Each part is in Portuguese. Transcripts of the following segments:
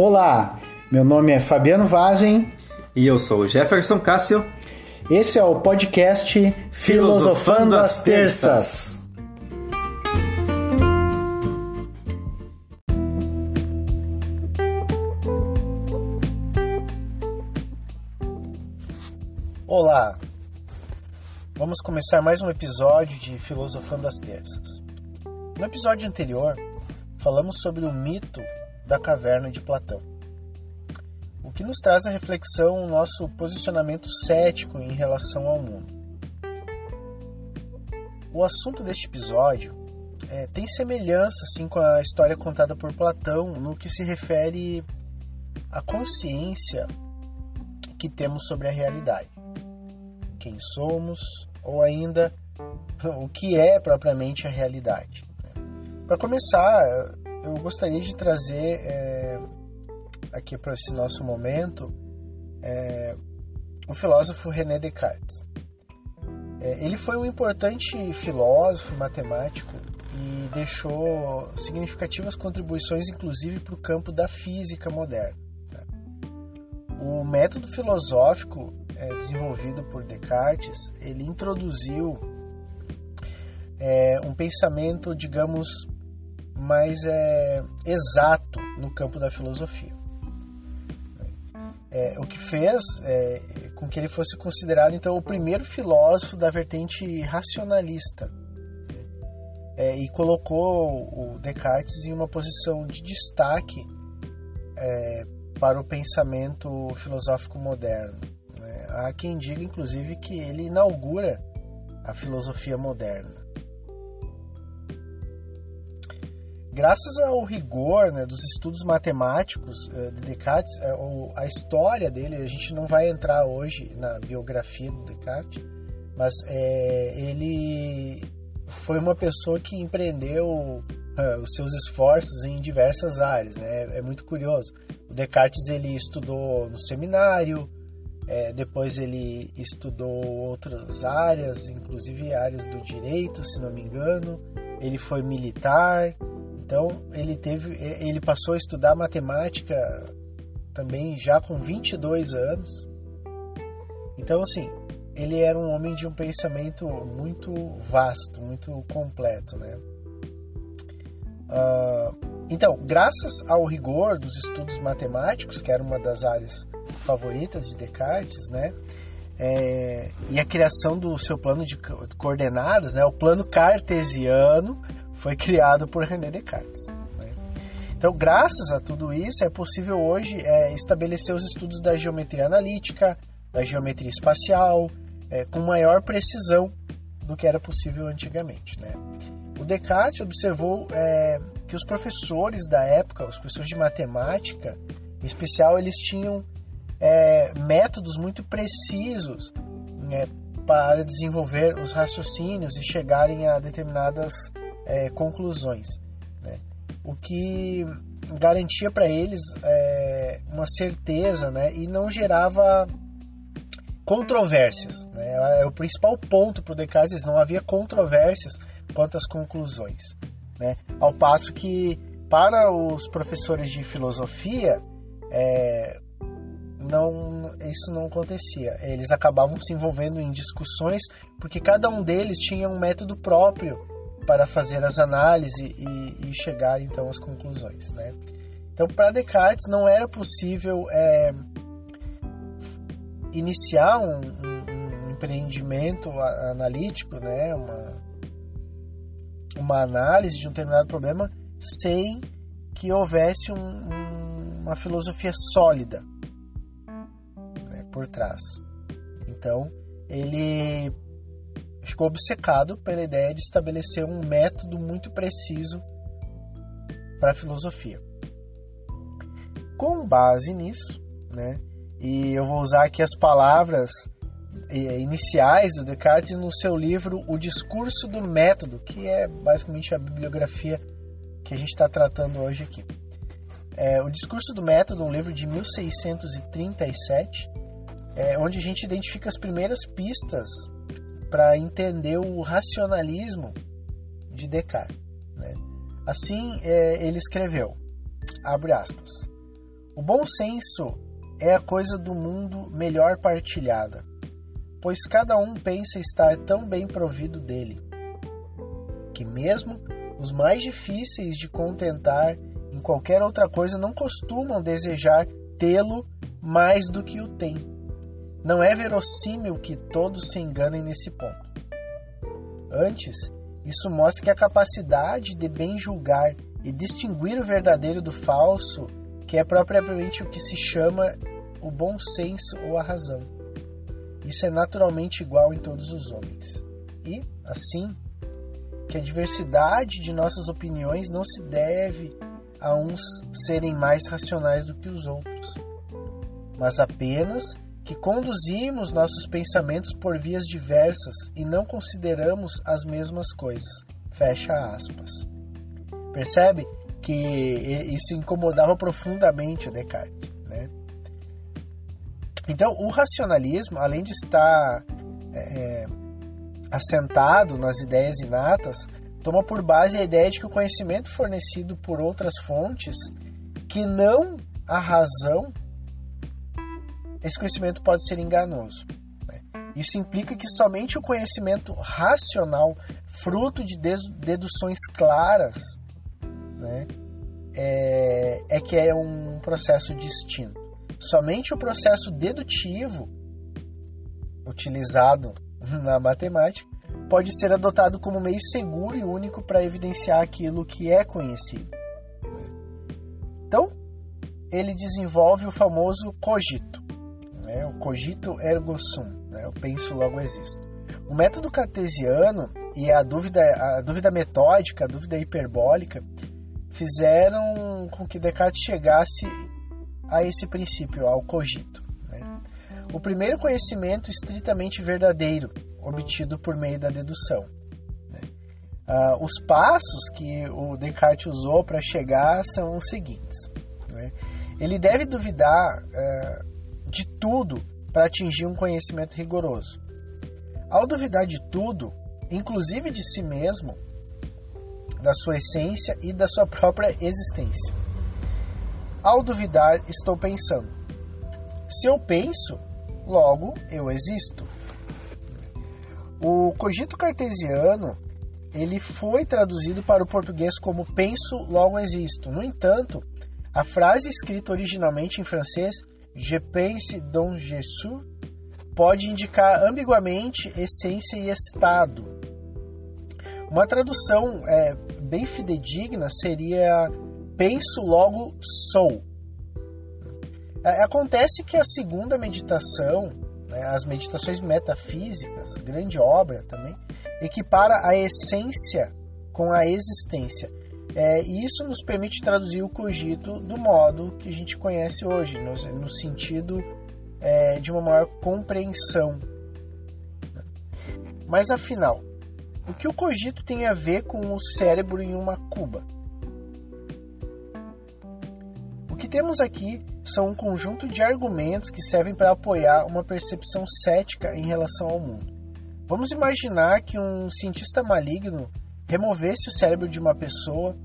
Olá, meu nome é Fabiano Vazen. E eu sou Jefferson Cássio. Esse é o podcast Filosofando as Terças. Olá, vamos começar mais um episódio de Filosofando as Terças. No episódio anterior, falamos sobre o mito da caverna de Platão o que nos traz a reflexão o nosso posicionamento cético em relação ao mundo. O assunto deste episódio é, tem semelhança assim, com a história contada por Platão no que se refere à consciência que temos sobre a realidade. Quem somos, ou ainda o que é propriamente a realidade. Para começar, eu gostaria de trazer é, aqui para esse nosso momento é o filósofo René Descartes. É, ele foi um importante filósofo matemático e deixou significativas contribuições, inclusive, para o campo da física moderna. Né? O método filosófico é, desenvolvido por Descartes, ele introduziu é, um pensamento, digamos, mais é, exato no campo da filosofia é, o que fez é, com que ele fosse considerado então o primeiro filósofo da vertente racionalista é, e colocou o Descartes em uma posição de destaque é, para o pensamento filosófico moderno. Né? Há quem diga, inclusive, que ele inaugura a filosofia moderna. Graças ao rigor né, dos estudos matemáticos uh, de Descartes, uh, a história dele, a gente não vai entrar hoje na biografia do Descartes, mas é, ele foi uma pessoa que empreendeu uh, os seus esforços em diversas áreas. Né? É muito curioso. O Descartes ele estudou no seminário, é, depois ele estudou outras áreas, inclusive áreas do direito, se não me engano. Ele foi militar, então ele teve, ele passou a estudar matemática também já com 22 anos. Então assim, ele era um homem de um pensamento muito vasto, muito completo, né? Uh, então, graças ao rigor dos estudos matemáticos, que era uma das áreas favoritas de Descartes, né? É, e a criação do seu plano de coordenadas, né? O plano cartesiano foi criado por René Descartes. Né? Então, graças a tudo isso, é possível hoje é, estabelecer os estudos da geometria analítica, da geometria espacial, é, com maior precisão do que era possível antigamente. Né? O Descartes observou é, que os professores da época, os professores de matemática, em especial, eles tinham é, métodos muito precisos né, para desenvolver os raciocínios e chegarem a determinadas é, conclusões, né? o que garantia para eles é, uma certeza né? e não gerava controvérsias. Né? É o principal ponto para o Descartes, não havia controvérsias quanto às conclusões. Né? Ao passo que, para os professores de filosofia, é, não, isso não acontecia. Eles acabavam se envolvendo em discussões porque cada um deles tinha um método próprio para fazer as análises e, e chegar então às conclusões. Né? Então, para Descartes não era possível é, iniciar um, um, um, empreendimento analítico, né? uma, uma análise de um determinado problema sem que houvesse um, uma filosofia sólida né, por trás. Então, ele ficou obcecado pela ideia de estabelecer um método muito preciso para a filosofia. Com base nisso, né, e eu vou usar aqui as palavras eh, iniciais do Descartes no seu livro O Discurso do Método, que é basicamente a bibliografia que a gente está tratando hoje aqui. É, o Discurso do Método, um livro de 1637, é, onde a gente identifica as primeiras pistas para entender o racionalismo de Descartes. Né? Assim, é, ele escreveu, abre aspas, O bom senso é a coisa do mundo melhor partilhada, pois cada um pensa estar tão bem provido dele, que mesmo os mais difíceis de contentar em qualquer outra coisa não costumam desejar tê-lo mais do que o têm. Não é verossímil que todos se enganem nesse ponto. Antes, isso mostra que a capacidade de bem julgar e distinguir o verdadeiro do falso, que é propriamente o que se chama o bom senso ou a razão. Isso é naturalmente igual em todos os homens. E, assim, que a diversidade de nossas opiniões não se deve a uns serem mais racionais do que os outros, mas apenas que conduzimos nossos pensamentos por vias diversas e não consideramos as mesmas coisas. Fecha aspas. Percebe que isso incomodava profundamente o Descartes. Né? Então, o racionalismo, além de estar é, assentado nas ideias inatas, toma por base a ideia de que o conhecimento fornecido por outras fontes, que não a razão, esse conhecimento pode ser enganoso. Né? Isso implica que somente o conhecimento racional, fruto de deduções claras, né, é, é que é um processo distinto. Somente o processo dedutivo, utilizado na matemática, pode ser adotado como meio seguro e único para evidenciar aquilo que é conhecido. Então, ele desenvolve o famoso cogito, né? o cogito ergo sum, né? eu penso logo existo. O método cartesiano e a dúvida, a dúvida metódica, a dúvida hiperbólica, fizeram com que Descartes chegasse a esse princípio, ao cogito. Né? O primeiro conhecimento estritamente verdadeiro, obtido por meio da dedução. Né? Ah, os passos que o Descartes usou para chegar são os seguintes. Né? Ele deve duvidar eh, de tudo para atingir um conhecimento rigoroso. Ao duvidar de tudo, inclusive de si mesmo, da sua essência e da sua própria existência. Ao duvidar, estou pensando. Se eu penso, logo eu existo. O cogito cartesiano ele foi traduzido para o português como penso, logo existo. No entanto, a frase escrita originalmente em francês Je pense donc je suis pode indicar ambiguamente essência e estado. Uma tradução é, bem fidedigna seria penso, logo sou. É, acontece que a segunda meditação né, as meditações metafísicas, grande obra também, equipara a essência com a existência. É, e isso nos permite traduzir o cogito do modo que a gente conhece hoje, no, no sentido é, de uma maior compreensão. Mas afinal, o que o cogito tem a ver com o cérebro em uma cuba? O que temos aqui são um conjunto de argumentos que servem para apoiar uma percepção cética em relação ao mundo. Vamos imaginar que um cientista maligno removesse o cérebro de uma pessoa,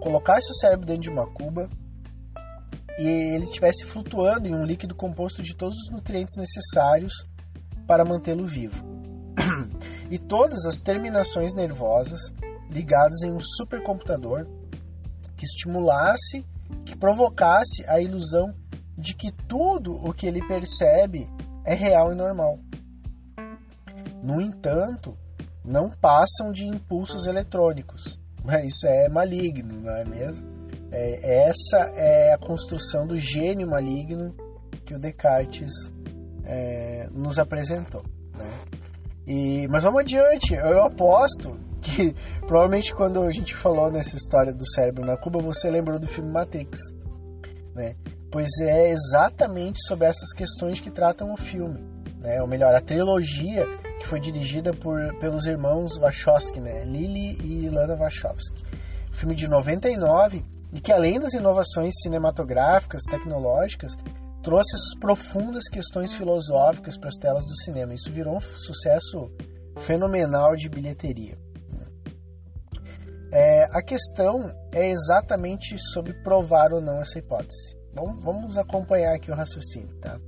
colocasse o cérebro dentro de uma cuba e ele estivesse flutuando em um líquido composto de todos os nutrientes necessários para mantê-lo vivo. e todas as terminações nervosas ligadas em um supercomputador que estimulasse que provocasse a ilusão de que tudo o que ele percebe é real e normal. No entanto, não passam de impulsos eletrônicos. Mas isso é maligno, não é mesmo? É, essa é a construção do gênio maligno que o Descartes é, nos apresentou. Né? E, mas vamos adiante, eu aposto que provavelmente quando a gente falou nessa história do cérebro na Cuba, você lembrou do filme Matrix, né? Pois é exatamente sobre essas questões que tratam o filme, né? Ou melhor, a trilogia que foi dirigida por, pelos irmãos Wachowski, né? Lily e Lana Wachowski. Filme de 99 e que além das inovações cinematográficas, tecnológicas, trouxe essas profundas questões filosóficas para as telas do cinema. Isso virou um sucesso fenomenal de bilheteria. É, a questão é exatamente sobre provar ou não essa hipótese. vamos, vamos acompanhar aqui o raciocínio, tá?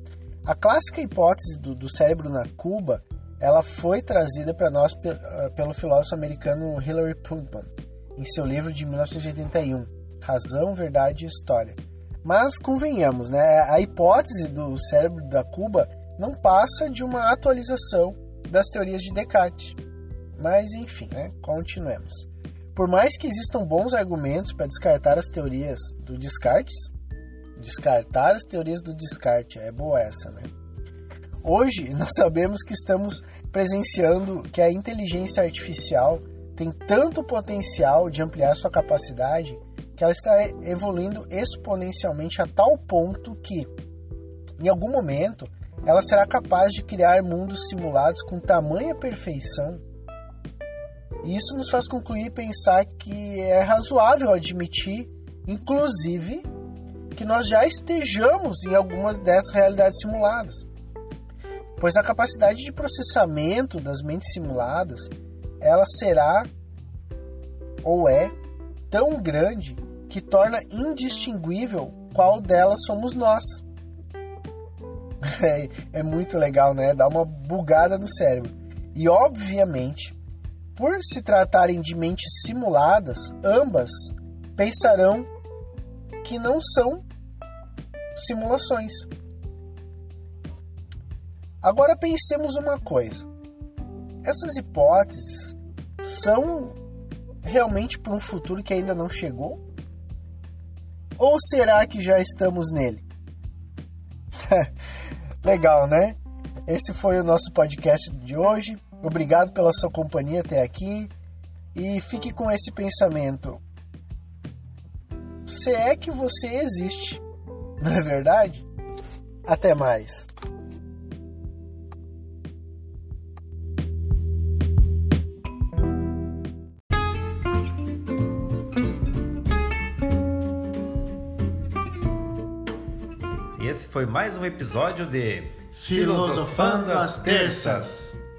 A clássica hipótese do, do cérebro na Cuba, ela foi trazida para nós ah, pelo filósofo americano Hilary Putnam em seu livro de 1981, Razão, Verdade e História. Mas convenhamos, né? A hipótese do cérebro da Cuba não passa de uma atualização das teorias de Descartes. Mas enfim, né? continuemos. Por mais que existam bons argumentos para descartar as teorias do Descartes, descartar as teorias do Descartes, é boa essa, né? Hoje nós sabemos que estamos presenciando que a inteligência artificial tem tanto potencial de ampliar sua capacidade que ela está evoluindo exponencialmente a tal ponto que, em algum momento, ela será capaz de criar mundos simulados com tamanha perfeição. E isso nos faz concluir e pensar que é razoável admitir, inclusive, que nós já estejamos em algumas dessas realidades simuladas. Pois a capacidade de processamento das mentes simuladas, ela será ou é tão grande que torna indistinguível qual delas somos nós. É, é, muito legal, né? Dá uma bugada no cérebro. E obviamente, por se tratarem de mentes simuladas, ambas pensarão que não são simulações. Agora pensemos uma coisa: essas hipóteses são realmente para um futuro que ainda não chegou? Ou será que já estamos nele? Legal, né? Esse foi o nosso podcast de hoje. Obrigado pela sua companhia até aqui. E fique com esse pensamento. Se é que você existe, não é verdade? Até mais. esse foi mais um episódio de Filosofando às Terças.